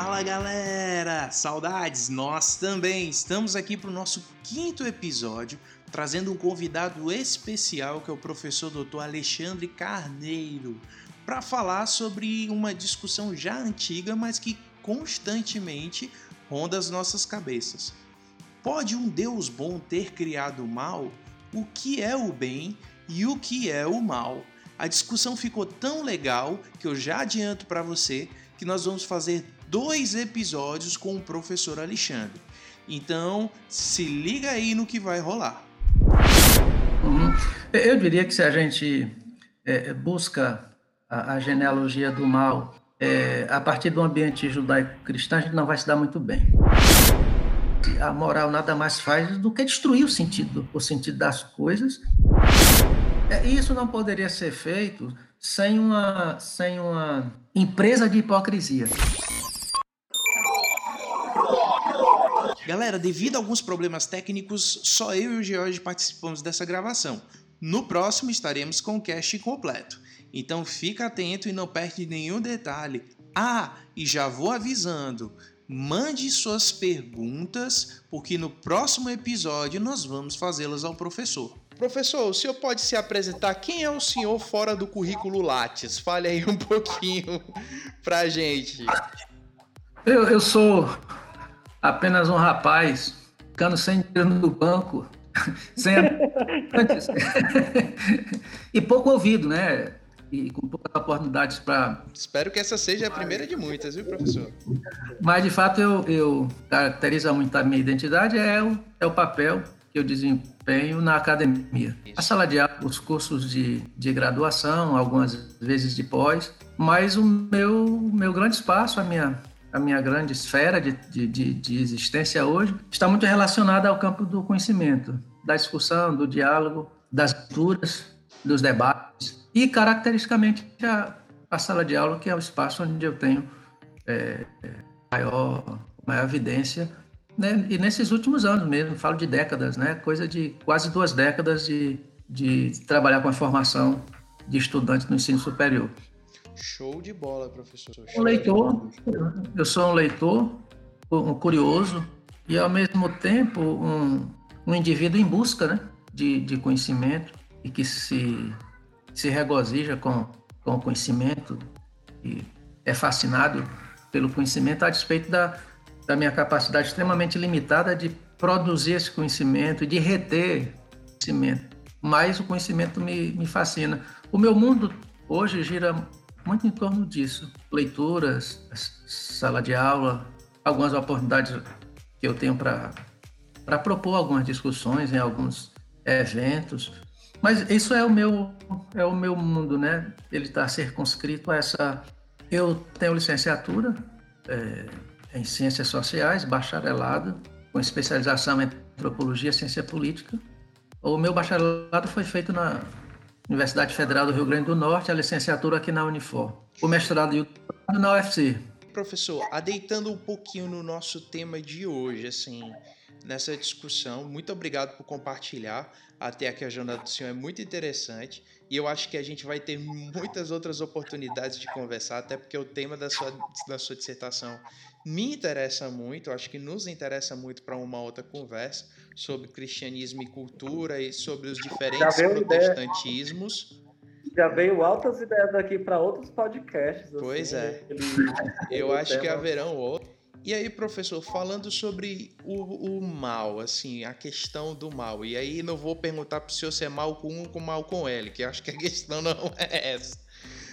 Fala galera! Saudades! Nós também estamos aqui para o nosso quinto episódio, trazendo um convidado especial que é o professor Dr. Alexandre Carneiro, para falar sobre uma discussão já antiga, mas que constantemente ronda as nossas cabeças. Pode um Deus bom ter criado o mal? O que é o bem e o que é o mal? A discussão ficou tão legal que eu já adianto para você que nós vamos fazer dois episódios com o professor Alexandre. Então, se liga aí no que vai rolar. Uhum. Eu diria que se a gente é, busca a, a, genealogia do mal é, a partir do ambiente judaico-cristão, a gente não vai se dar muito bem. A moral nada mais faz do que destruir o sentido, o sentido das coisas. É, isso não poderia ser feito sem uma, sem uma empresa de hipocrisia. Galera, devido a alguns problemas técnicos, só eu e o George participamos dessa gravação. No próximo estaremos com o cast completo. Então fica atento e não perde nenhum detalhe. Ah, e já vou avisando, mande suas perguntas, porque no próximo episódio nós vamos fazê-las ao professor. Professor, o senhor pode se apresentar? Quem é o senhor fora do currículo Lattes? Fale aí um pouquinho pra gente. Eu, eu sou apenas um rapaz ficando sem dinheiro no banco, sem e pouco ouvido, né? E com poucas oportunidades para. Espero que essa seja a primeira de muitas, viu, professor? Mas de fato eu, eu caracterizo muito a minha identidade é o, é o papel que eu desempenho na academia. A sala de aula, os cursos de, de graduação, algumas vezes de pós, mas o meu, meu grande espaço, a minha a minha grande esfera de, de, de, existência hoje está muito relacionada ao campo do conhecimento, da discussão, do diálogo, das leituras, dos debates e, caracteristicamente, a, a sala de aula, que é o espaço onde eu tenho é, maior, maior evidência. Né? E nesses últimos anos mesmo, falo de décadas, né? coisa de quase duas décadas de, de trabalhar com a formação de estudantes no ensino superior. Show de bola, professor. Show um leitor, eu sou um leitor, um curioso e ao mesmo tempo um, um indivíduo em busca né, de, de conhecimento e que se, se regozija com, com o conhecimento e é fascinado pelo conhecimento a despeito da, da minha capacidade extremamente limitada de produzir esse conhecimento e de reter conhecimento. Mas o conhecimento me, me fascina. O meu mundo hoje gira muito em torno disso. Leituras, sala de aula, algumas oportunidades que eu tenho para propor algumas discussões em alguns eventos. Mas isso é o meu é o meu mundo, né? Ele está circunscrito a essa. Eu tenho licenciatura é, em ciências sociais, bacharelado com especialização em antropologia e ciência política. O meu bacharelado foi feito na Universidade Federal do Rio Grande do Norte, a licenciatura aqui na Unifor. O mestrado e o na UFC. Professor, adeitando um pouquinho no nosso tema de hoje, assim, nessa discussão, muito obrigado por compartilhar. Até aqui a jornada do senhor é muito interessante e eu acho que a gente vai ter muitas outras oportunidades de conversar, até porque o tema da sua, da sua dissertação me interessa muito, acho que nos interessa muito para uma outra conversa sobre cristianismo e cultura e sobre os diferentes protestantismos. Ideia, já veio altas ideias aqui para outros podcasts. Assim, pois é. Eu acho que haverão outros. E aí, professor, falando sobre o, o, mal, assim, a questão do mal. E aí não vou perguntar para o senhor se é mal com um ou mal com L, que acho que a questão não é essa.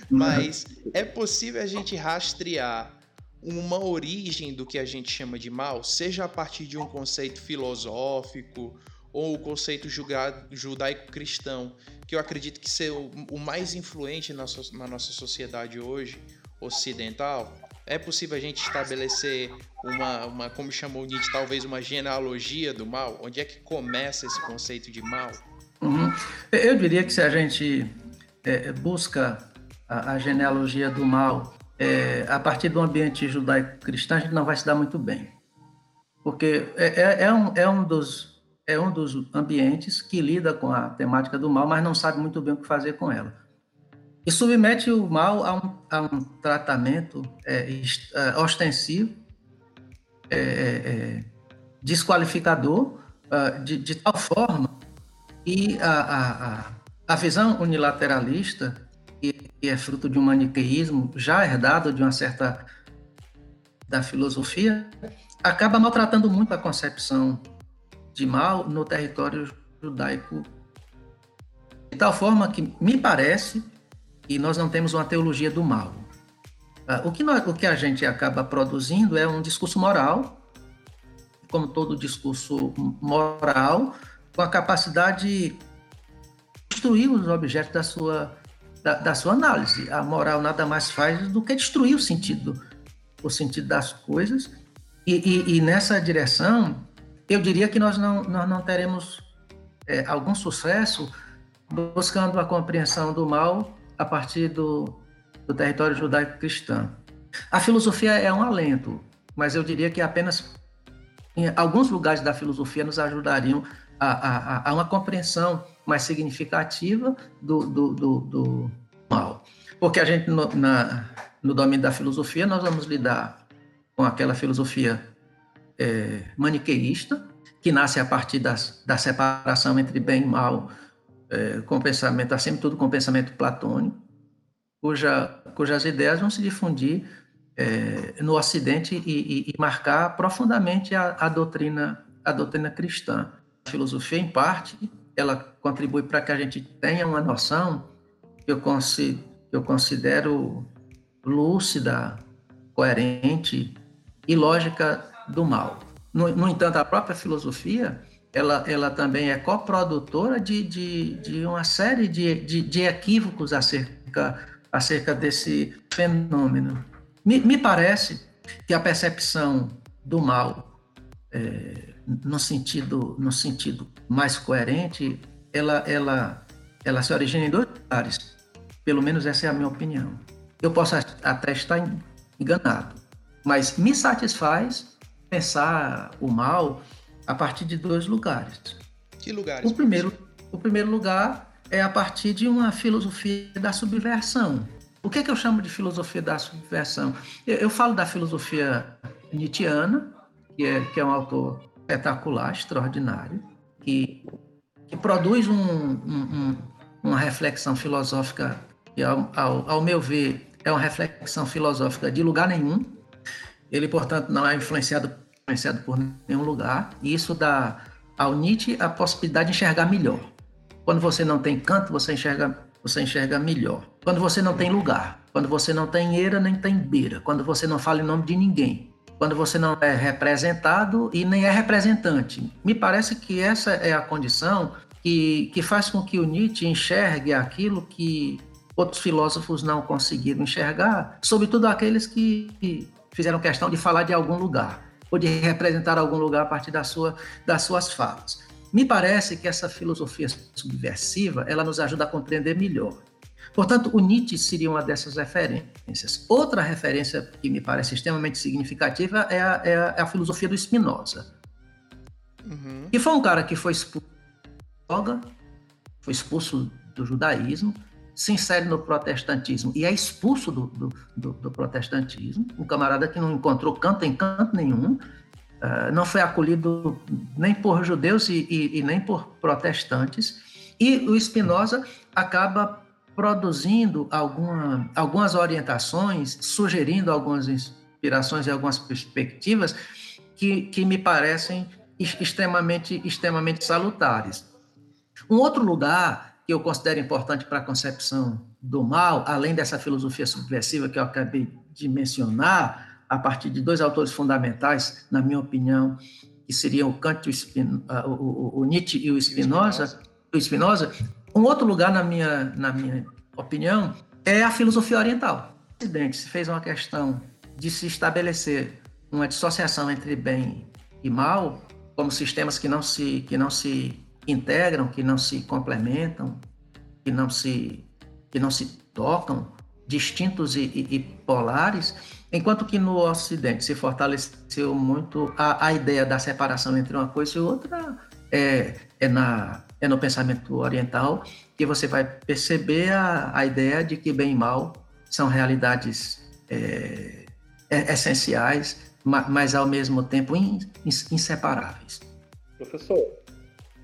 Mas é possível a gente rastrear uma origem do que a gente chama de mal, seja a partir de um conceito filosófico ou o conceito judaico-cristão, que eu acredito que ser o mais influente na, na nossa sociedade hoje ocidental, é possível a gente estabelecer uma, uma, como chamou Nietzsche, talvez uma genealogia do mal? Onde é que começa esse conceito de mal? Uhum. Eu diria que se a gente é, busca a, a, genealogia do mal é, a partir do ambiente judaico-cristão, a gente não vai se dar muito bem. Porque é, é, é, um, é, um dos, é um dos ambientes que lida com a temática do mal, mas não sabe muito bem o que fazer com ela. E submete o mal a um, a um tratamento é, é, ostensivo, é, é, desqualificador, uh, de, de, tal forma que a, a, a visão unilateralista, que, que é fruto de um maniqueísmo já herdado de uma certa da filosofia, acaba maltratando muito a concepção de mal no território judaico, de tal forma que me parece que nós não temos uma teologia do mal. Ah, o que, nós, o que a gente acaba produzindo é um discurso moral, como todo discurso moral, com a capacidade de destruir os objetos da sua, da, da, sua análise. A moral nada mais faz do que destruir o sentido, o sentido das coisas. E, e, e nessa direção, eu diria que nós não, nós não teremos é, algum sucesso buscando a compreensão do mal a partir do, do território judaico-cristão. A filosofia é um alento, mas eu diria que apenas alguns lugares da filosofia nos ajudariam a, a, a uma compreensão mais significativa do, do, do, do mal. Porque a gente, no, na, no domínio da filosofia, nós vamos lidar com aquela filosofia é, maniqueísta, que nasce a partir das, da separação entre bem e mal, é, com pensamento, acima de tudo com pensamento platônico, cuja, cujas ideias vão se difundir é, no Ocidente e, e, e, marcar profundamente a, a, doutrina, a doutrina cristã. A filosofia, em parte, ela contribui para que a gente tenha uma noção que eu, consi, eu considero lúcida, coerente e lógica do mal. No, no entanto, a própria filosofia ela, ela também é coprodutora de, de, de uma série de, de, de, equívocos acerca, acerca desse fenômeno. Me, me parece que a percepção do mal, é, no, sentido, no sentido mais coerente, ela, ela, ela se origina em dois lugares. Pelo menos essa é a minha opinião. Eu posso até estar enganado, mas me satisfaz pensar o mal a partir de dois lugares. Que lugares? O primeiro, o primeiro lugar é a partir de uma filosofia da subversão. O que, é que eu chamo de filosofia da subversão? Eu, eu falo da filosofia nietzschiana, que é, que é um autor espetacular, extraordinário, que, que produz um, um, uma reflexão filosófica que, ao, ao, ao meu ver, é uma reflexão filosófica de lugar nenhum. Ele, portanto, não é influenciado influenciado por nenhum lugar, e isso dá ao Nietzsche a possibilidade de enxergar melhor. Quando você não tem canto, você enxerga, você enxerga melhor. Quando você não tem lugar, quando você não tem eira nem tem beira, quando você não fala em nome de ninguém, quando você não é representado e nem é representante. Me parece que essa é a condição que, que faz com que o Nietzsche enxergue aquilo que outros filósofos não conseguiram enxergar, sobretudo aqueles que fizeram questão de falar de algum lugar ou de representar algum lugar a partir da sua, das suas falas. Me parece que essa filosofia subversiva ela nos ajuda a compreender melhor. Portanto, o Nietzsche seria uma dessas referências. Outra referência que me parece extremamente significativa é a, é a, é a filosofia do Spinoza, uhum. que foi um cara que foi expulso, foi expulso do judaísmo, se insere no protestantismo. E é expulso do, do, do, do protestantismo, um camarada que não encontrou canto em canto nenhum, uh, não foi acolhido nem por judeus e, e, e nem por protestantes, e o Spinoza acaba produzindo alguma, algumas orientações, sugerindo algumas inspirações e algumas perspectivas que, que me parecem extremamente, extremamente salutares. Um outro lugar que eu considero importante para a concepção do mal, além dessa filosofia subversiva que eu acabei de mencionar, a partir de dois autores fundamentais, na minha opinião, que seriam o Kant, o, Spin, uh, o, o Nietzsche e o Spinoza, o Spinoza. Um outro lugar, na minha, na minha opinião, é a filosofia oriental. O Ocidente se fez uma questão de se estabelecer uma dissociação entre bem e mal como sistemas que não se, que não se integram, que não se complementam, que não se, que não se tocam, distintos e, e, e polares, enquanto que no Ocidente se fortaleceu muito a, a ideia da separação entre uma coisa e outra, é, é, na, é no pensamento oriental que você vai perceber a, a ideia de que bem e mal são realidades é, é essenciais, mas ao mesmo tempo inseparáveis. Professor,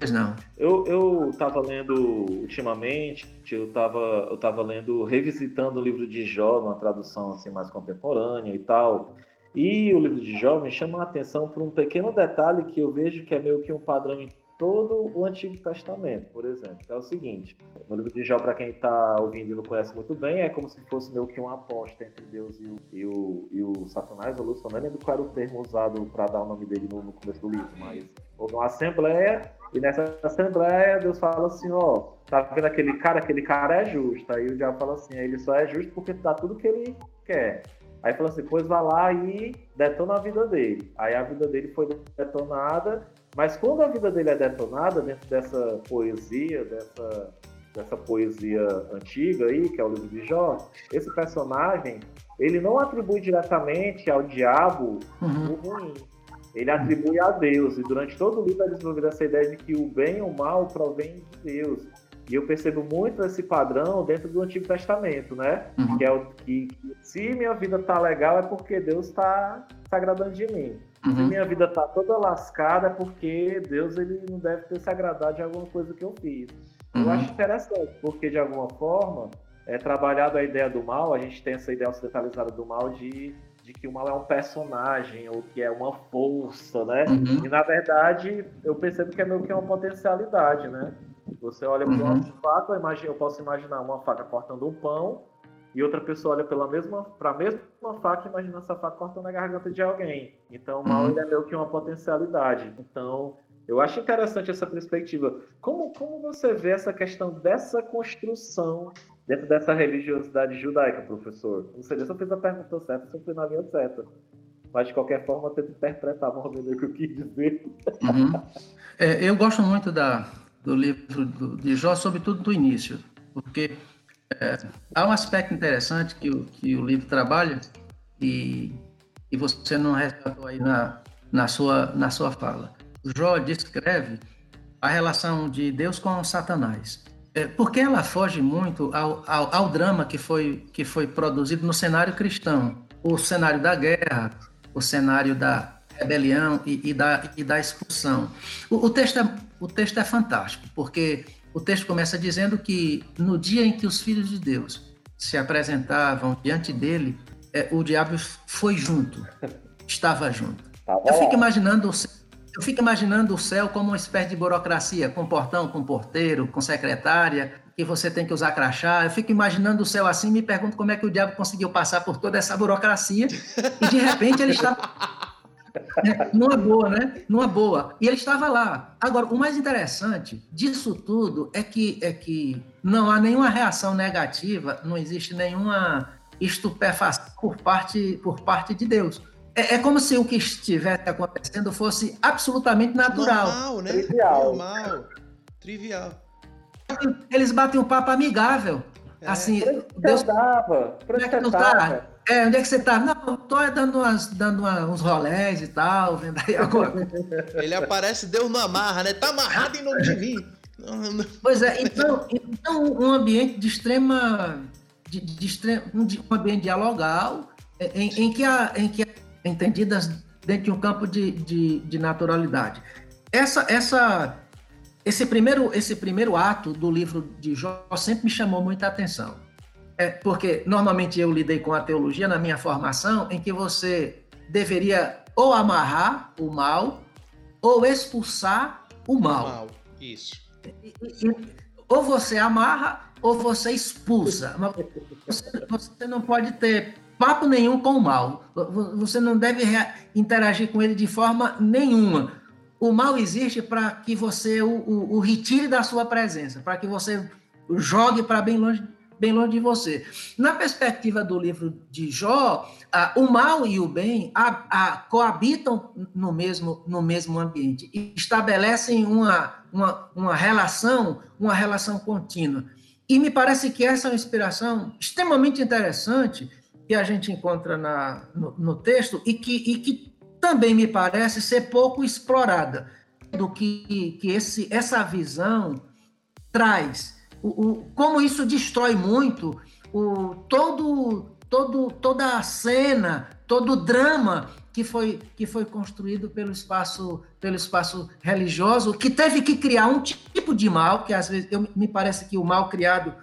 não. Eu estava lendo ultimamente, eu estava eu tava lendo, revisitando o livro de Jó, numa tradução assim, mais contemporânea e tal. E o livro de Jó me chama a atenção por um pequeno detalhe que eu vejo que é meio que um padrão em todo o Antigo Testamento, por exemplo. É o seguinte: no livro de Jó, para quem está ouvindo e não conhece muito bem, é como se fosse meio que uma aposta entre Deus e o, e o, e o Satanás, o Lúcio. Não lembro qual era o termo usado para dar o nome dele no começo do livro, mas houve uma assembleia e nessa assembleia, Deus fala assim, ó, tá vendo aquele cara? Aquele cara é justo. Aí o diabo fala assim, ele só é justo porque dá tudo que ele quer. Aí fala assim, pois vai lá e detona a vida dele. Aí a vida dele foi detonada, mas quando a vida dele é detonada, dentro dessa poesia, dessa, dessa poesia antiga aí, que é o livro de Jó, esse personagem, ele não atribui diretamente ao diabo uhum. o ruim ele atribui a Deus. E durante todo o livro é desenvolvida essa ideia de que o bem e o mal provém de Deus. E eu percebo muito esse padrão dentro do Antigo Testamento, né? Uhum. Que é o que, se minha vida tá legal é porque Deus está tá agradando de mim. Uhum. Se minha vida tá toda lascada é porque Deus ele não deve ter se agradado de alguma coisa que eu fiz. Uhum. Eu acho interessante, porque de alguma forma é trabalhado a ideia do mal, a gente tem essa ideia ocidentalizada do mal de de que o mal é um personagem ou que é uma força, né? Uhum. E na verdade eu percebo que é meio que uma potencialidade, né? Você olha para uma uhum. faca, eu, eu posso imaginar uma faca cortando um pão e outra pessoa olha pela mesma para a mesma faca e imagina essa faca cortando a garganta de alguém. Então o mal uhum. é meio que uma potencialidade. Então eu acho interessante essa perspectiva. Como, como você vê essa questão dessa construção dentro dessa religiosidade judaica, professor? Não sei se eu fiz a pergunta certa, se eu fui na linha certa. Mas, de qualquer forma, eu tento interpretar mais ou menos o que eu quis dizer. Uhum. É, eu gosto muito da, do livro do, de Jó, sobretudo do início, porque é, há um aspecto interessante que o, que o livro trabalha e, e você não resgatou aí na, na, sua, na sua fala. Jó descreve a relação de Deus com Satanás. É, porque ela foge muito ao, ao, ao, drama que foi, que foi produzido no cenário cristão, o cenário da guerra, o cenário da rebelião e, e da, e da expulsão. O, o, texto é, o texto é fantástico, porque o texto começa dizendo que no dia em que os filhos de Deus se apresentavam diante dele, é, o diabo foi junto, estava junto. Tá Eu fico imaginando o eu fico imaginando o céu como uma espécie de burocracia, com portão, com porteiro, com secretária, que você tem que usar crachá. Eu fico imaginando o céu assim e me pergunto como é que o diabo conseguiu passar por toda essa burocracia e de repente ele né, numa boa, né? Numa boa. E ele estava lá. Agora, o mais interessante disso tudo é que é que não há nenhuma reação negativa, não existe nenhuma estupefação por parte por parte de Deus. É, é, como se o que estivesse acontecendo fosse absolutamente natural. Normal, né? Trivial. Normal. Trivial. Eles batem um papo amigável. É. Assim, Deus. Dava, onde é que tu tá? É, onde é que você tá? Não, tô dando, umas, dando uma, uns rolés e tal, vendo aí agora. Ele aparece, Deus não amarra, né? Tá amarrado em nome de mim. Pois é, então, então um ambiente de extrema. De, de extrema um ambiente dialogal, em, em, que a, em que a entendidas dentro de um campo de, de, de naturalidade. Essa, essa, esse, primeiro, esse primeiro ato do livro de Jó sempre me chamou muita atenção. É porque normalmente eu lidei com a teologia na minha formação, em que você deveria ou amarrar o mal ou expulsar o mal. O mal. Isso. E, e, ou você amarra ou você expulsa. Você, você não pode ter papo nenhum com o mal. Você não deve interagir com ele de forma nenhuma. O mal existe para que você o, o, o, retire da sua presença, para que você jogue para bem longe, bem longe de você. Na perspectiva do livro de Jó, o mal e o bem a, a, coabitam no mesmo, no mesmo ambiente e estabelecem uma, uma, uma relação, uma relação contínua. E me parece que essa é uma inspiração extremamente interessante que a gente encontra na, no, no texto e que, e que também me parece ser pouco explorada, do que, que esse, essa visão traz. O, o, como isso destrói muito o, todo, todo, toda a cena, todo o drama que foi, que foi construído pelo espaço, pelo espaço religioso, que teve que criar um tipo de mal, que às vezes eu, me parece que o mal criado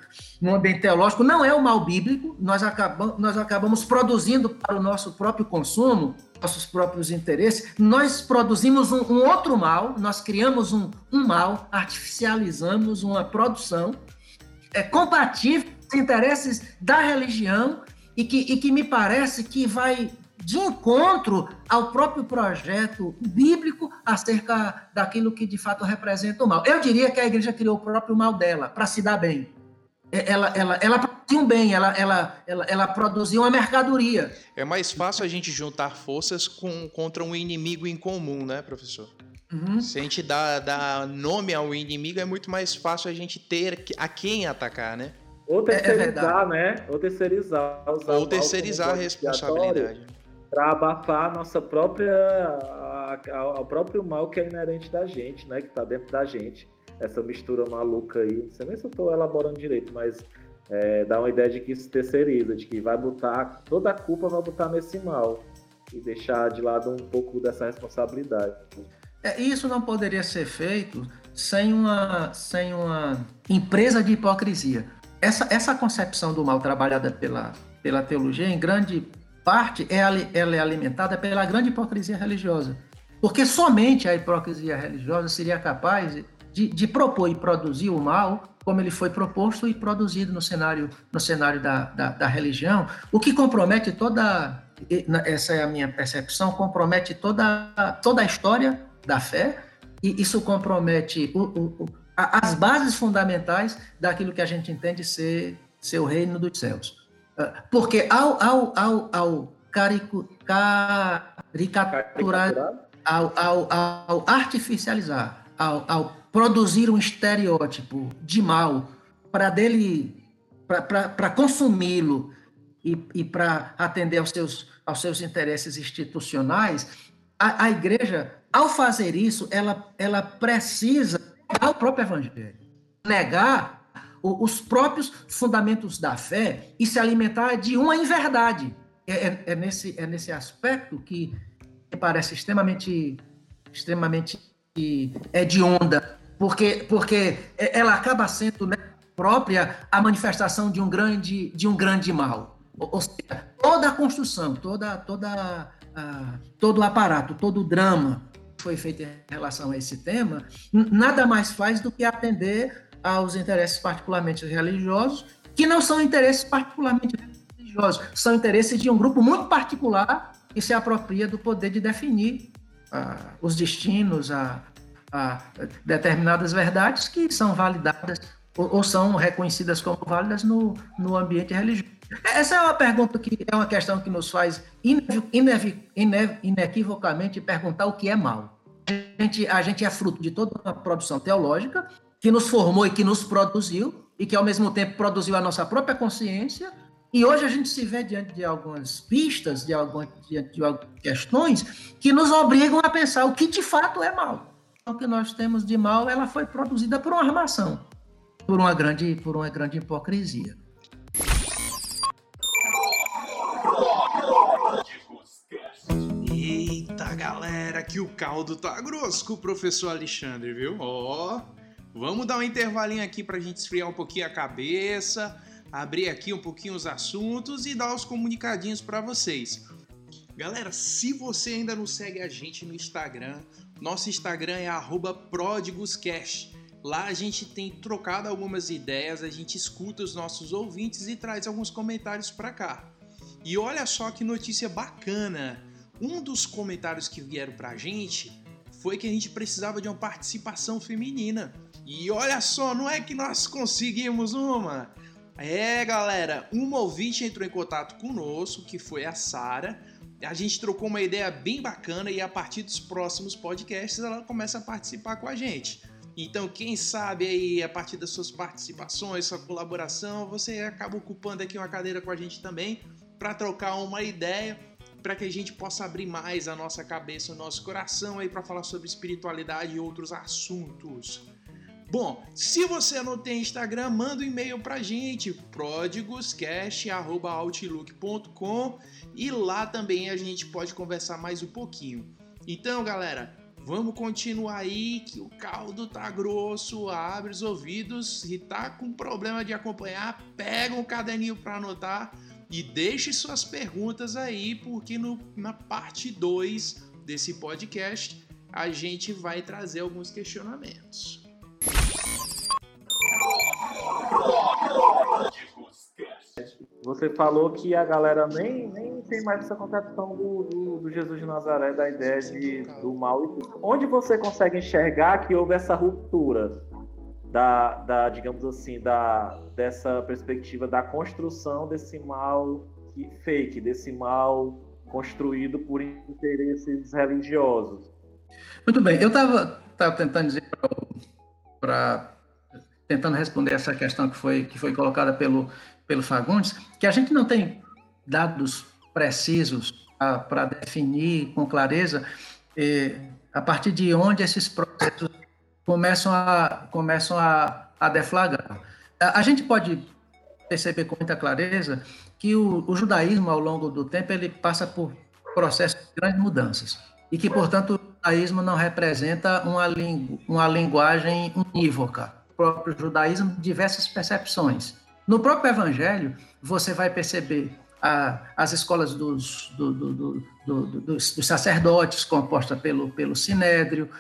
no ambiente teológico não é o mal bíblico, nós acabamos, nós acabamos produzindo para o nosso próprio consumo, nossos próprios interesses, nós produzimos um, um outro mal, nós criamos um, um mal, artificializamos uma produção é, compatível com os interesses da religião e que, e que me parece que vai de encontro ao próprio projeto bíblico acerca daquilo que de fato representa o mal. Eu diria que a igreja criou o próprio mal dela para se dar bem. É, ela, ela, ela produziu um bem, ela, ela, ela, ela produziu uma mercadoria. É mais fácil a gente juntar forças com, contra um inimigo em comum, né, professor? Uhum. Se a gente dá, dá nome ao inimigo, é muito mais fácil a gente ter a quem atacar, né? Ou terceirizar, é, é né? Ou terceirizar. Ou terceirizar a responsabilidade para abafar a nossa própria o próprio mal que é inerente da gente, né, que está dentro da gente. Essa mistura maluca aí, não sei nem se eu estou elaborando direito, mas é, dá uma ideia de que isso terceiriza, de que vai botar toda a culpa vai botar nesse mal e deixar de lado um pouco dessa responsabilidade. É, isso não poderia ser feito sem uma, sem uma empresa de hipocrisia. Essa, essa concepção do mal trabalhada pela, pela teologia, em grande parte é ela é alimentada pela grande hipocrisia religiosa. Porque somente a hipocrisia religiosa seria capaz de, de, propor e produzir o mal como ele foi proposto e produzido no cenário, no cenário da, da, da religião, o que compromete toda, essa é a minha percepção, compromete toda, toda a história da fé, e isso compromete o, o, as bases fundamentais daquilo que a gente entende ser, ser o reino dos céus. Porque ao, ao, ao, ao caricaturar, ao, ao, ao artificializar, ao, ao produzir um estereótipo de mal para dele para consumi-lo e, e para atender aos seus, aos seus interesses institucionais, a, a, igreja, ao fazer isso, ela, ela precisa negar o próprio evangelho, negar os próprios fundamentos da fé e se alimentar de uma inverdade. É, é, é nesse, é nesse aspecto que me parece extremamente, extremamente é de onda, porque, porque ela acaba sendo né, própria a manifestação de um grande, de um grande mal. Ou seja, toda a construção, toda, toda, todo o aparato, todo o drama foi feito em relação a esse tema, nada mais faz do que atender aos interesses particularmente religiosos, que não são interesses particularmente religiosos, são interesses de um grupo muito particular que se apropria do poder de definir uh, os destinos, a, a, determinadas verdades que são validadas ou, ou, são reconhecidas como válidas no, no ambiente religioso. Essa é uma pergunta que é uma questão que nos faz inequivocamente perguntar o que é mal. A gente, a gente é fruto de toda uma produção teológica que nos formou e que nos produziu, e que ao mesmo tempo produziu a nossa própria consciência. E hoje a gente se vê diante de algumas pistas, de algumas, diante de algumas questões, que nos obrigam a pensar o que de fato é mal. O que nós temos de mal, ela foi produzida por uma armação, por uma grande, por uma grande hipocrisia. Eita galera, que o caldo tá grosso com o professor Alexandre, viu? Ó, oh. Vamos dar um intervalinho aqui para a gente esfriar um pouquinho a cabeça, abrir aqui um pouquinho os assuntos e dar os comunicadinhos para vocês. Galera, se você ainda não segue a gente no Instagram, nosso Instagram é @prodigoscash. Lá a gente tem trocado algumas ideias, a gente escuta os nossos ouvintes e traz alguns comentários para cá. E olha só que notícia bacana! Um dos comentários que vieram para a gente foi que a gente precisava de uma participação feminina. E olha só, não é que nós conseguimos uma. É, galera, uma ouvinte entrou em contato conosco, que foi a Sara. A gente trocou uma ideia bem bacana e a partir dos próximos podcasts ela começa a participar com a gente. Então, quem sabe aí, a partir das suas participações, sua colaboração, você acaba ocupando aqui uma cadeira com a gente também para trocar uma ideia, para que a gente possa abrir mais a nossa cabeça, o nosso coração aí para falar sobre espiritualidade e outros assuntos. Bom, se você não tem Instagram, manda um e-mail pra gente, prodigoscast.outlook.com e lá também a gente pode conversar mais um pouquinho. Então, galera, vamos continuar aí que o caldo tá grosso, abre os ouvidos e tá com problema de acompanhar, pega um caderninho para anotar e deixe suas perguntas aí, porque no, na parte 2 desse podcast a gente vai trazer alguns questionamentos. Você falou que a galera nem, nem tem mais essa concepção do, do, do, Jesus de Nazaré, da ideia de, do mal e tudo. Onde você consegue enxergar que houve essa ruptura da, da digamos assim, da, dessa perspectiva da construção desse mal fake, desse mal construído por interesses religiosos? Muito bem, eu estava tentando dizer para tentando responder essa questão que foi, que foi colocada pelo, pelo Fagundes, que a gente não tem dados precisos para definir com clareza eh, a partir de onde esses processos começam a, começam a, a deflagrar. A, gente pode perceber com muita clareza que o, o, judaísmo, ao longo do tempo, ele passa por processos de grandes mudanças e que, portanto, o judaísmo não representa uma, lingu, uma linguagem unívoca próprio judaísmo diversas percepções. No próprio Evangelho, você vai perceber a, as escolas dos, do, do, do, dos, dos, sacerdotes, composta pelo, pelo Sinédrio,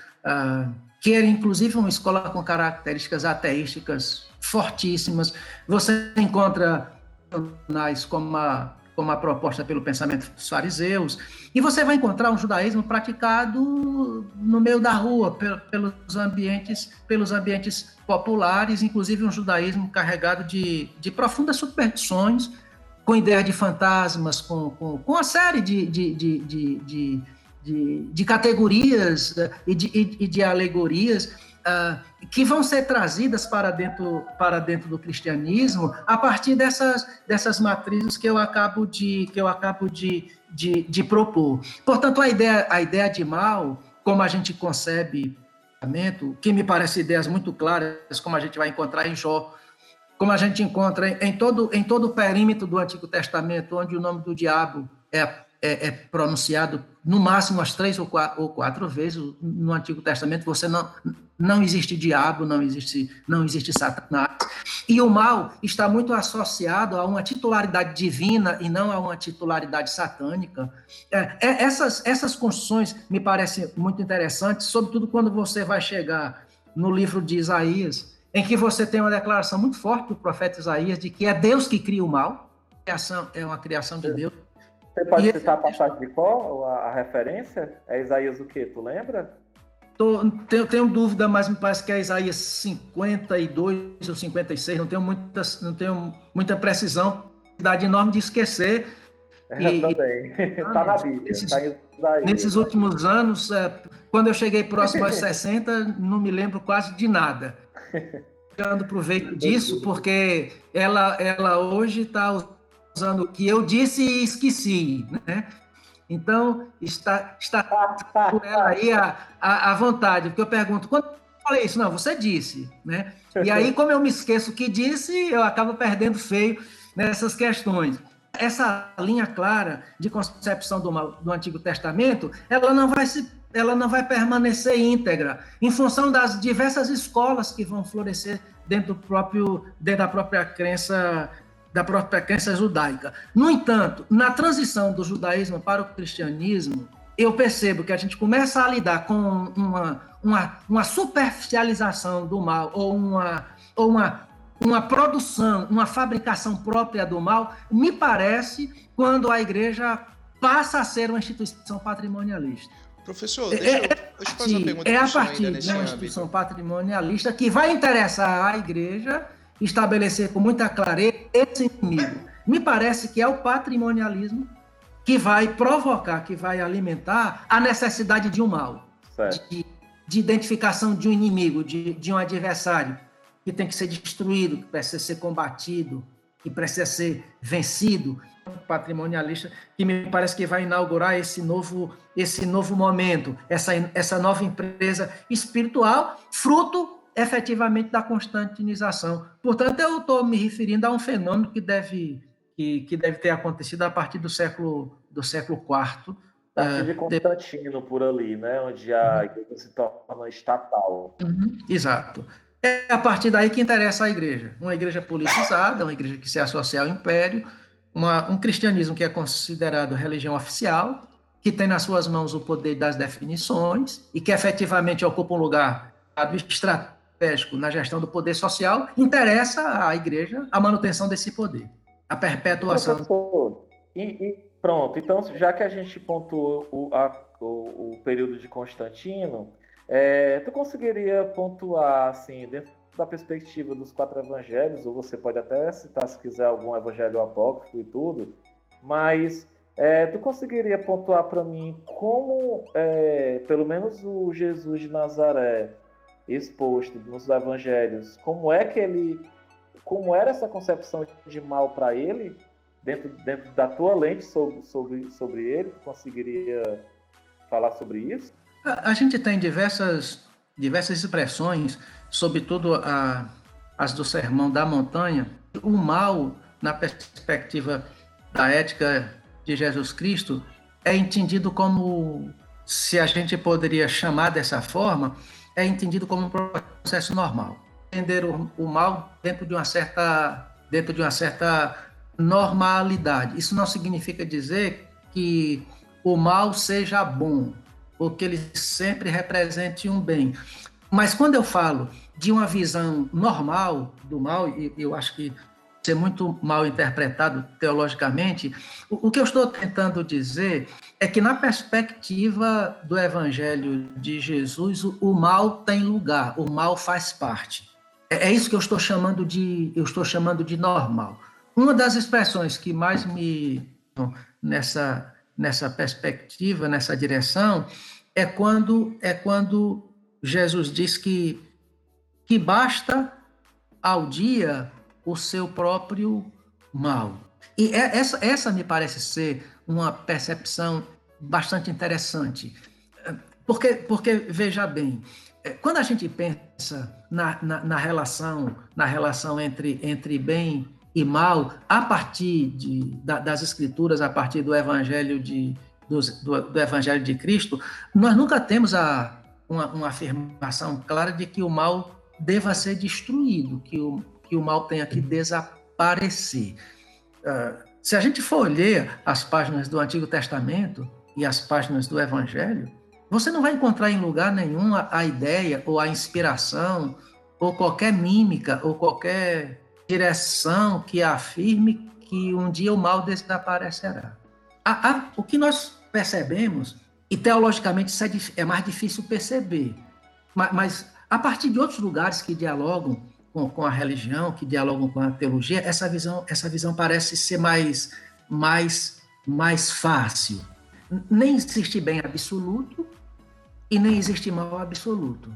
que era inclusive uma escola com características ateísticas fortíssimas. Você encontra como a como a proposta pelo pensamento dos fariseus, e você vai encontrar um judaísmo praticado no meio da rua, pelos ambientes, pelos ambientes populares, inclusive um judaísmo carregado de, de profundas superstições, com ideia de fantasmas, com, com, com uma série de, de, de, de, de, de categorias eh, e de, e de alegorias uh, que vão ser trazidas para dentro, para dentro do cristianismo a partir dessas, dessas matrizes que eu acabo de, que eu acabo de, de, de propor. Portanto, a ideia, a ideia de mal, como a gente concebe que me parece ideias muito claras, como a gente vai encontrar em Jó, como a gente encontra em todo, em todo o perímetro do Antigo Testamento, onde o nome do diabo é é, é, pronunciado no máximo as três ou quatro, ou quatro, vezes no Antigo Testamento. Você não não existe diabo, não existe não existe Satanás. E o mal está muito associado a uma titularidade divina e não a uma titularidade satânica. É, é, essas essas construções me parecem muito interessantes, sobretudo quando você vai chegar no livro de Isaías, em que você tem uma declaração muito forte do profeta Isaías de que é Deus que cria o mal. A criação é uma criação de Deus. Você pode e citar a passagem de qual, a, a, referência? É Isaías o quê? Tu lembra? Tô, tenho, tenho, dúvida, mas me parece que é Isaías 52 ou 56, não tenho muita, não tenho muita precisão, dá de enorme de esquecer. É, e, também. Está na Bíblia. Nesses, tá Isaías, nesses últimos anos, é, quando eu cheguei próximo aos 60, não me lembro quase de nada. Tirando proveito disso, porque ela, ela hoje está usando o que eu disse e esqueci, né? Então, está, está por ela aí a, a, a, vontade, porque eu pergunto, quando eu falei isso? Não, você disse, né? E aí, como eu me esqueço o que disse, eu acabo perdendo feio nessas questões. Essa linha clara de concepção do, do Antigo Testamento, ela não vai se ela não vai permanecer íntegra, em função das diversas escolas que vão florescer dentro do próprio dentro da própria crença da própria crença judaica. No entanto, na transição do judaísmo para o cristianismo, eu percebo que a gente começa a lidar com uma, uma, uma superficialização do mal, ou uma, ou uma, uma produção, uma fabricação própria do mal, me parece, quando a igreja passa a ser uma instituição patrimonialista. Professor, deixa, é, eu, deixa eu fazer uma pergunta É a partir de uma instituição patrimonialista que vai interessar à igreja estabelecer com muita clareza esse inimigo. Me parece que é o patrimonialismo que vai provocar, que vai alimentar a necessidade de um mal, de, de, identificação de um inimigo, de, de um adversário que tem que ser destruído, que precisa ser combatido, que precisa ser vencido patrimonialista que me parece que vai inaugurar esse novo esse novo momento, essa, essa nova empresa espiritual, fruto efetivamente da constantinização. Portanto, eu estou me referindo a um fenômeno que deve, que, que deve ter acontecido a partir do século, do século IV. A partir de Constantino, por ali, né? onde a uhum. igreja se torna estatal. Uhum, exato. É a partir daí que interessa a igreja. Uma igreja politizada, uma igreja que se associa ao império, uma, um cristianismo que é considerado religião oficial, que tem nas suas mãos o poder das definições e que efetivamente ocupa um lugar estratégico na gestão do poder social, interessa à igreja a manutenção desse poder, a perpetuação. E, e pronto, então já que a gente pontuou o, a, o, o período de Constantino, é, tu conseguiria pontuar, assim, dentro da perspectiva dos quatro evangelhos, ou você pode até citar, se quiser, algum evangelho apócrifo e tudo, mas é, tu conseguiria pontuar para mim como, é, pelo menos o Jesus de Nazaré exposto nos evangelhos, como é que ele, como era essa concepção de mal para ele, dentro, dentro da tua lente sobre, sobre, sobre ele, conseguiria falar sobre isso? A, a gente tem diversas, diversas expressões, sobretudo a, as do Sermão da Montanha. O mal, na perspectiva da ética de Jesus Cristo, é entendido como, se a gente poderia chamar dessa forma, é entendido como um processo normal. Entender o, o mal dentro de uma certa dentro de uma certa normalidade. Isso não significa dizer que o mal seja bom ou que ele sempre represente um bem. Mas quando eu falo de uma visão normal do mal, e eu acho que ser muito mal interpretado teologicamente, o, o que eu estou tentando dizer é que na perspectiva do Evangelho de Jesus, o, o mal tem lugar, o mal faz parte. É, é isso que eu estou chamando de eu estou chamando de normal. Uma das expressões que mais me nessa nessa perspectiva, nessa direção, é quando é quando Jesus diz que que basta ao dia o seu próprio mal. E é, essa, essa me parece ser uma percepção bastante interessante. Porque, porque veja bem, é, quando a gente pensa na, na, na relação, na relação entre, entre bem e mal, a partir de, da, das escrituras, a partir do evangelho de, do, do evangelho de Cristo, nós nunca temos a, uma, uma, afirmação clara de que o mal deva ser destruído, que o, que o mal tenha que desaparecer. Uh, se a gente for ler as páginas do Antigo Testamento e as páginas do Evangelho, você não vai encontrar em lugar nenhum a, a ideia ou a inspiração ou qualquer mímica ou qualquer direção que afirme que um dia o mal desaparecerá. A, a, o que nós percebemos, e teologicamente isso é, é mais difícil perceber, mas, mas, a partir de outros lugares que dialogam com, com, a religião, que dialogam com a teologia, essa visão, essa visão parece ser mais, mais, mais fácil. Nem existe bem absoluto e nem existe mal absoluto.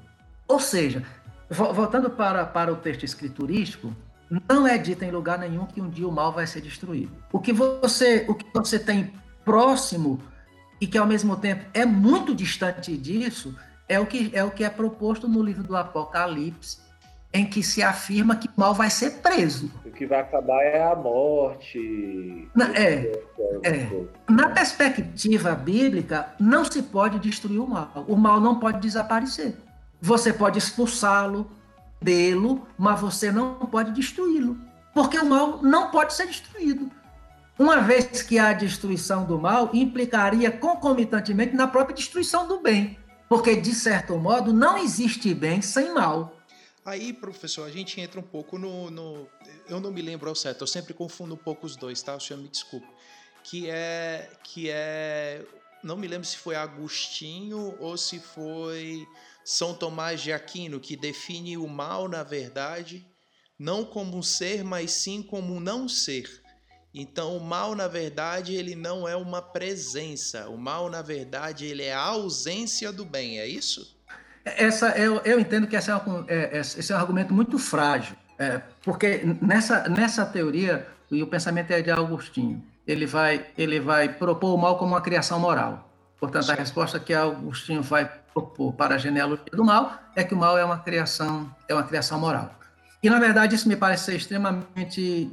Ou seja, voltando para, para o texto escriturístico, não é dito em lugar nenhum que um dia o mal vai ser destruído. O que você, o que você tem próximo e que ao mesmo tempo é muito distante disso é o que é o que é proposto no livro do Apocalipse, em que se afirma que o mal vai ser preso. O que vai acabar é a morte. Na, é, é. Na perspectiva bíblica, não se pode destruir o mal. O mal não pode desaparecer. Você pode expulsá-lo, dê-lo, mas você não pode destruí-lo. Porque o mal não pode ser destruído. Uma vez que a destruição do mal implicaria concomitantemente na própria destruição do bem. Porque, de certo modo, não existe bem sem mal. Aí, professor, a gente entra um pouco no, no, Eu não me lembro ao certo, eu sempre confundo um pouco os dois, tá? O senhor me desculpe. Que é. Que é. Não me lembro se foi Agostinho ou se foi são Tomás de Aquino, que define o mal, na verdade, não como um ser, mas sim como um não ser. Então, o mal, na verdade, ele não é uma presença. O mal, na verdade, ele é a ausência do bem, é isso? Essa, eu, eu entendo que essa é um, é, esse é um argumento muito frágil, é, porque nessa, nessa teoria, e o pensamento é de Agostinho, ele vai, ele vai propor o mal como uma criação moral. Portanto, a resposta que Agostinho vai propor para a genealogia do mal é que o mal é uma criação, é uma criação moral. E na verdade isso me parece ser extremamente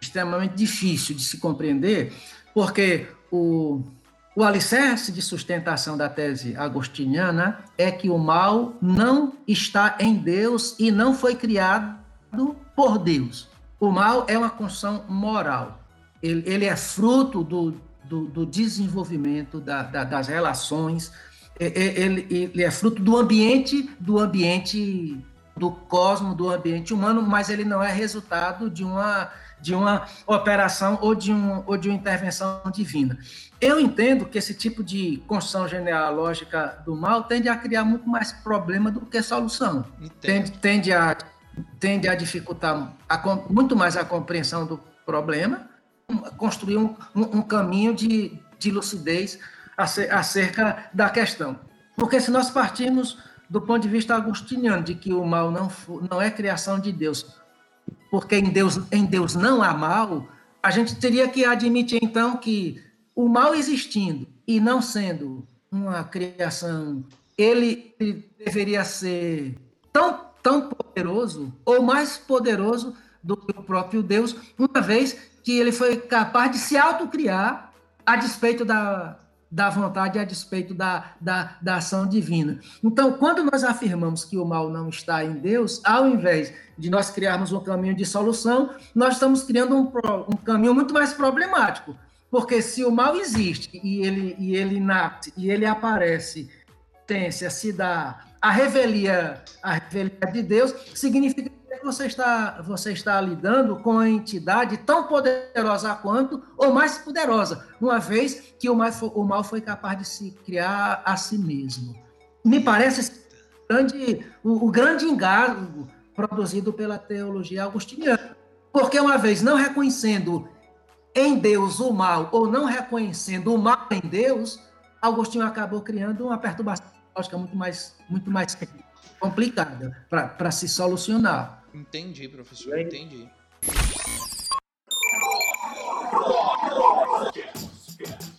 extremamente difícil de se compreender, porque o, o alicerce de sustentação da tese agostiniana é que o mal não está em Deus e não foi criado por Deus. O mal é uma construção moral. Ele, ele é fruto do, do, do desenvolvimento da, da, das relações. Ele, ele é fruto do ambiente, do ambiente do cosmos, do ambiente humano, mas ele não é resultado de uma de uma operação ou de, um, ou de uma intervenção divina. Eu entendo que esse tipo de construção genealógica do mal tende a criar muito mais problema do que solução. Tende, tende, a, tende a dificultar a, muito mais a compreensão do problema, construir um, um, um caminho de, de lucidez acerca da questão. Porque se nós partimos do ponto de vista agustiniano, de que o mal não, não é criação de Deus, porque em Deus, em Deus não há mal, a gente teria que admitir então que o mal existindo e não sendo uma criação, ele, deveria ser tão, tão poderoso ou mais poderoso do que o próprio Deus, uma vez que ele foi capaz de se autocriar a despeito da, da vontade a despeito da, da, da ação divina. Então, quando nós afirmamos que o mal não está em Deus, ao invés de nós criarmos um caminho de solução, nós estamos criando um, um caminho muito mais problemático. Porque se o mal existe e ele, e ele nasce e ele aparece, tendência se dá a revelia, a revelia de Deus, significa você está, você está lidando com a entidade tão poderosa quanto, ou mais poderosa, uma vez que o mal, o mal foi capaz de se criar a si mesmo. Me parece grande, o, o grande engasgo produzido pela teologia agostiniana. Porque uma vez não reconhecendo em Deus o mal, ou não reconhecendo o mal em Deus, Agostinho acabou criando uma perturbação lógica muito mais, muito mais complicada para se solucionar. Entendi, professor, entendi.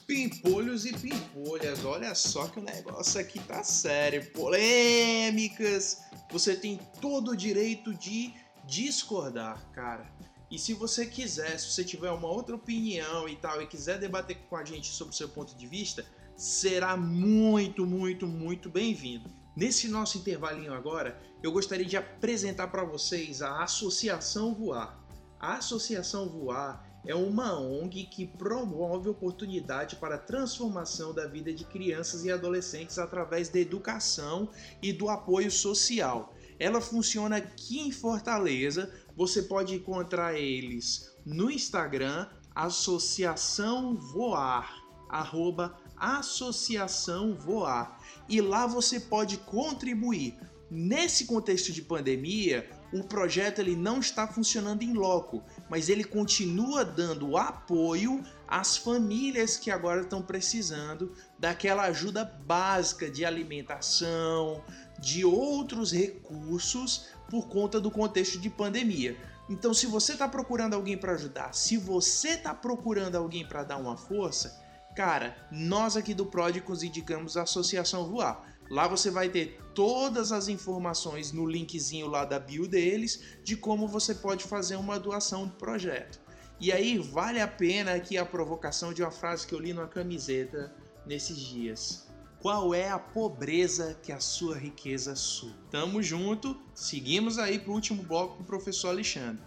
Pimpolhos e pimpolhas, olha só que o negócio aqui tá sério. Polêmicas. Você tem todo o direito de discordar, cara. E se você quiser, se você tiver uma outra opinião e tal, e quiser debater com a gente sobre o seu ponto de vista, será muito, muito, muito bem-vindo. Nesse nosso intervalinho agora, eu gostaria de apresentar para vocês a Associação Voar. A Associação Voar é uma ONG que promove oportunidade para a transformação da vida de crianças e adolescentes através da educação e do apoio social. Ela funciona aqui em Fortaleza. Você pode encontrar eles no Instagram, Associação Voar, arroba Associação Voar e lá você pode contribuir. Nesse contexto de pandemia, o projeto ele não está funcionando em loco, mas ele continua dando apoio às famílias que agora estão precisando daquela ajuda básica de alimentação, de outros recursos por conta do contexto de pandemia. Então, se você está procurando alguém para ajudar, se você está procurando alguém para dar uma força, Cara, nós aqui do Pródicos indicamos a Associação Voar. Lá você vai ter todas as informações no linkzinho lá da bio deles de como você pode fazer uma doação do projeto. E aí vale a pena aqui a provocação de uma frase que eu li numa camiseta nesses dias. Qual é a pobreza que a sua riqueza sua? Tamo junto, seguimos aí pro último bloco com o professor Alexandre.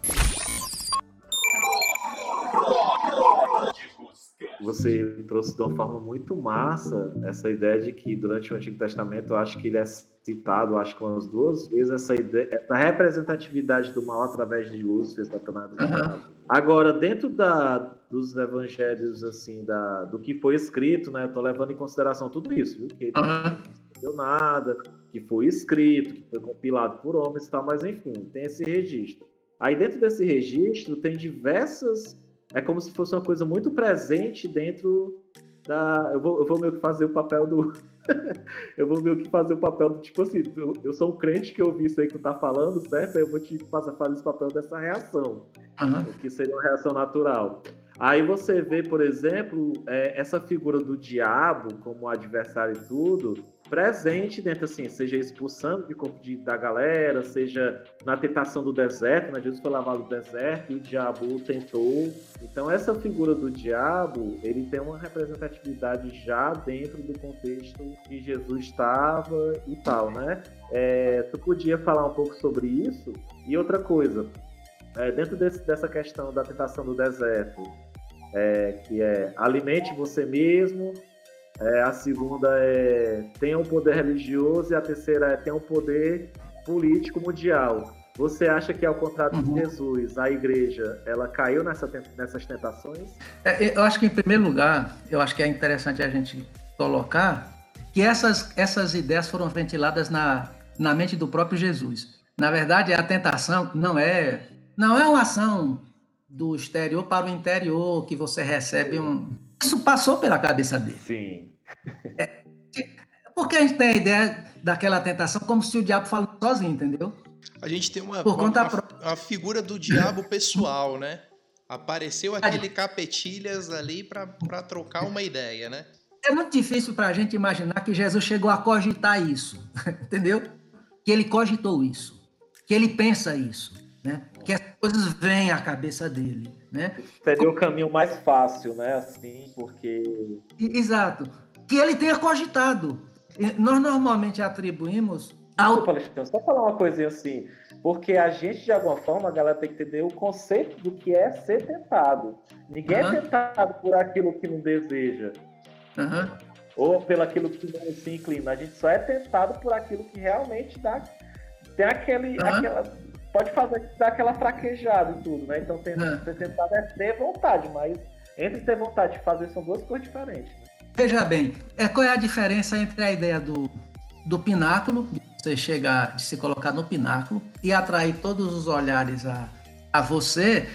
Você trouxe de uma forma muito massa essa ideia de que durante o Antigo Testamento, eu acho que ele é citado, acho que umas duas vezes, essa ideia da representatividade do mal através de Lúcifer, Satanás. Uhum. Agora, dentro da, dos evangelhos, assim, da, do que foi escrito, né, eu tô levando em consideração tudo isso, viu? Que uhum. não deu nada, que foi escrito, que foi compilado por homens e tal, mas enfim, tem esse registro. Aí dentro desse registro tem diversas é como se fosse uma coisa muito presente dentro da. Eu vou, eu vou meio que fazer o papel do. eu vou meio que fazer o papel do tipo assim, eu, eu sou um crente que ouvi isso aí que tu tá falando, certo? Aí eu vou te fazer, fazer esse papel dessa reação, uhum. que seria uma reação natural. Aí você vê, por exemplo, é, essa figura do diabo como adversário e tudo, presente dentro, assim, seja expulsando de corpo de, da galera, seja na tentação do deserto, né? Jesus foi lavado no deserto e o diabo tentou. Então, essa figura do diabo, ele tem uma representatividade já dentro do contexto que Jesus estava e tal, né? É, tu podia falar um pouco sobre isso? E outra coisa, é, dentro desse, dessa questão da tentação do deserto, é, que é alimente você mesmo, é, a segunda é tenha um poder religioso e a terceira é tenha um poder político mundial. Você acha que, ao contrário uhum. de Jesus, a igreja ela caiu nessa, nessas tentações? É, eu acho que, em primeiro lugar, eu acho que é interessante a gente colocar que essas, essas ideias foram ventiladas na, na mente do próprio Jesus. Na verdade, a tentação não é, não é uma ação do exterior para o interior que você recebe um, isso passou pela cabeça dele. Sim. É, porque a gente tem a ideia daquela tentação como se o diabo falasse sozinho, entendeu? A gente tem uma, Por conta uma, uma, uma figura do diabo pessoal, né? Apareceu aquele capetilhas ali para trocar uma ideia, né? É muito difícil para a gente imaginar que Jesus chegou a cogitar isso, entendeu? Que ele cogitou isso, que ele pensa isso, né? Que as coisas vêm à cabeça dele né? Seria o caminho mais fácil, né? Assim, porque. Exato. Que ele tenha cogitado. Nós normalmente atribuímos. Ao... Desculpa, Alexandre, só falar uma coisinha assim. Porque a gente, de alguma forma, a galera tem que entender o conceito do que é ser tentado. Ninguém uhum. é tentado por aquilo que não deseja. Uhum. Ou pelo aquilo que não se inclina. A gente só é tentado por aquilo que realmente dá. Tem aquele, uhum. aquela pode fazer dar aquela fraquejada e tudo, né? Então tem, ser tentado é ter vontade, mas entre ter vontade e fazer são duas coisas diferentes. Né? Veja bem, é, qual é a diferença entre a ideia do, do pináculo, de você chegar, de se colocar no pináculo e atrair todos os olhares a, a você?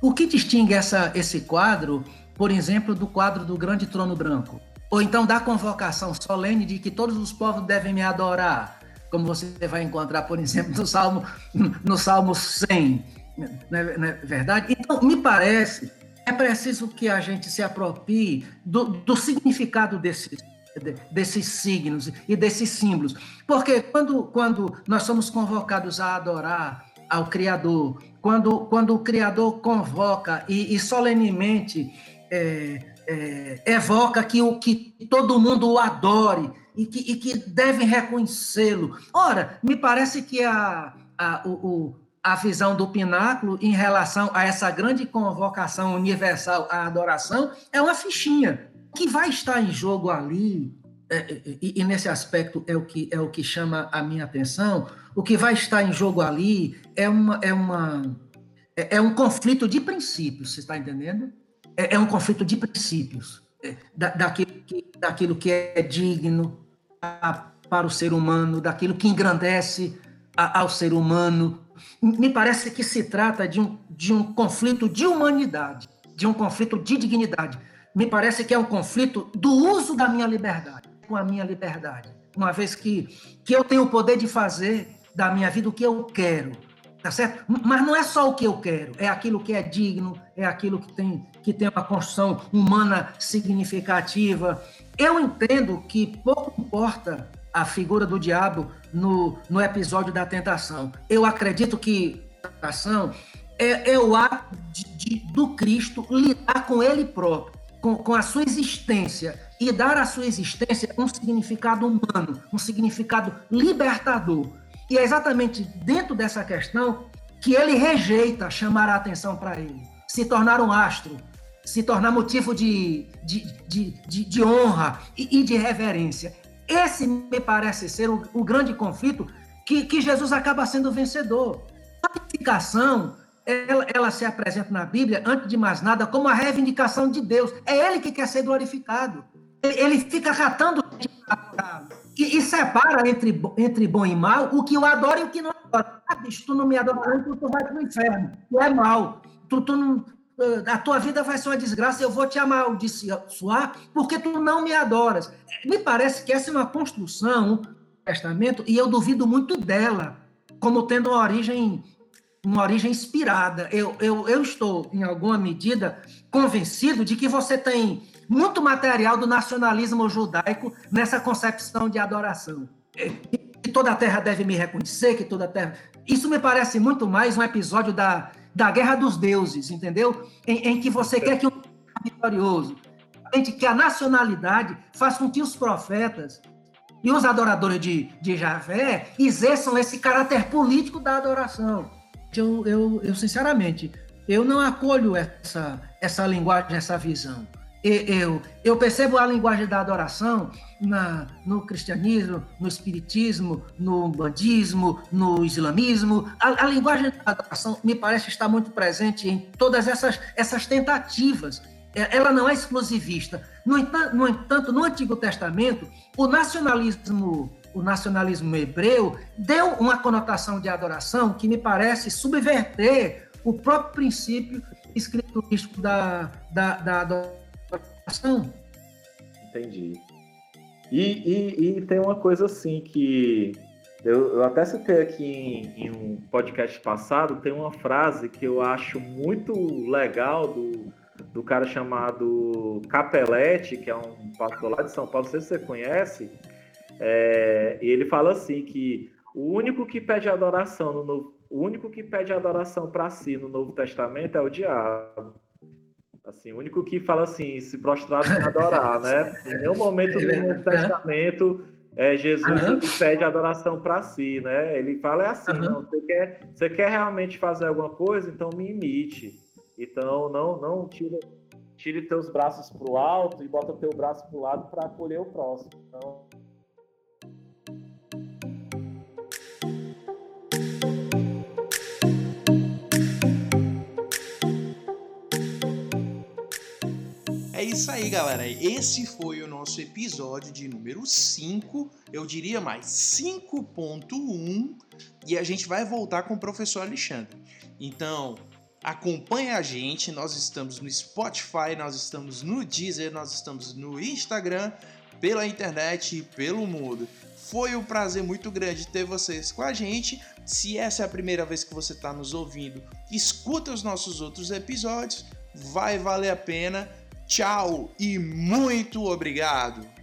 O que distingue essa, esse quadro, por exemplo, do quadro do grande trono branco? Ou então da convocação solene de que todos os povos devem me adorar? Como você vai encontrar, por exemplo, no Salmo, no Salmo 100, não é, não é verdade? Então, me parece, é preciso que a gente se aproprie do, do significado desses, desses signos e desses símbolos. Porque quando, quando nós somos convocados a adorar ao Criador, quando, quando o Criador convoca e, e solenemente é, é, evoca que, o, que todo mundo o adore, e que, e que devem reconhecê-lo. Ora, me parece que a, a, o, a visão do pináculo em relação a essa grande convocação universal à adoração é uma fichinha. O que vai estar em jogo ali, é, é, e, e, nesse aspecto é o, que, é o que chama a minha atenção, o que vai estar em jogo ali é, uma, é, uma, é, é um conflito de princípios, você está entendendo? É, é um conflito de princípios, é, da, daquilo, que, daquilo que é digno, para o ser humano, daquilo que engrandece a, ao ser humano. Me parece que se trata de um, de um conflito de humanidade, de um conflito de dignidade. Me parece que é um conflito do uso da minha liberdade, com a minha liberdade. Uma vez que, que eu tenho o poder de fazer da minha vida o que eu quero, tá certo? Mas não é só o que eu quero, é aquilo que é digno, é aquilo que tem, que tem uma construção humana significativa, eu entendo que pouco importa a figura do diabo no, no episódio da tentação. Eu acredito que a tentação é, é o ato de, de, do Cristo lidar com ele próprio, com, com a sua existência, e dar à sua existência um significado humano, um significado libertador. E é exatamente dentro dessa questão que ele rejeita chamar a atenção para ele, se tornar um astro, se tornar motivo de, de, de, de, de honra e, e, de reverência. Esse me parece ser o, o grande conflito que, que Jesus acaba sendo vencedor. A reivindicação, ela, ela se apresenta na Bíblia, antes de mais nada, como a reivindicação de Deus. É Ele que quer ser glorificado. Ele, ele fica catando e, e, separa entre, entre bom e mal o que o adora e o que não adora. Ah, bicho, tu não me adora, então tu vai para o inferno. Tu é mal. Tu, tu, não, ah, a tua vida vai ser uma desgraça, eu vou te amaldiçoar porque tu não me adoras. Me parece que essa é uma construção do testamento e eu duvido muito dela, como tendo uma origem uma origem inspirada. Eu, eu, eu estou, em alguma medida, convencido de que você tem muito material do nacionalismo judaico nessa concepção de adoração. Que toda a terra deve me reconhecer, que toda a terra. Isso me parece muito mais um episódio da, da Guerra dos Deuses, entendeu? Em, em que você quer que um vitorioso, que a nacionalidade faz com que os profetas e os adoradores de, de Javé exerçam esse caráter político da adoração. Eu, eu, eu, sinceramente, eu não acolho essa, essa linguagem, essa visão. Eu, eu percebo a linguagem da adoração na, no cristianismo, no espiritismo, no bandismo, no islamismo. A, a, linguagem da adoração me parece estar muito presente em todas essas, essas tentativas. É, ela não é exclusivista. No entanto, no, entanto, no Antigo Testamento, o nacionalismo o nacionalismo hebreu deu uma conotação de adoração que me parece subverter o próprio princípio escriturístico da, da, da adoração. Entendi. E, e, e, tem uma coisa assim que eu, eu até citei aqui em, em, um podcast passado, tem uma frase que eu acho muito legal do, do cara chamado Capelete, que é um pastor lá de São Paulo, não sei se você conhece, é, e ele fala assim que o único que pede adoração no o único que pede adoração para si no Novo Testamento é o diabo. Assim, o único que fala assim, se prostrar para adorar, né? Em nenhum momento do Novo Testamento é, Jesus uhum. pede adoração para si, né? Ele fala é assim, uhum. não, você quer, você quer realmente fazer alguma coisa, então me imite. Então não, não tire, tire teus braços para o alto e bota teu braço para o lado para acolher o próximo. Então isso aí, galera. Esse foi o nosso episódio de número 5, eu diria mais 5.1, e a gente vai voltar com o professor Alexandre. Então, acompanhe a gente, nós estamos no Spotify, nós estamos no Deezer, nós estamos no Instagram, pela internet e pelo mundo. Foi um prazer muito grande ter vocês com a gente. Se essa é a primeira vez que você está nos ouvindo, escuta os nossos outros episódios, vai valer a pena. Tchau e muito obrigado!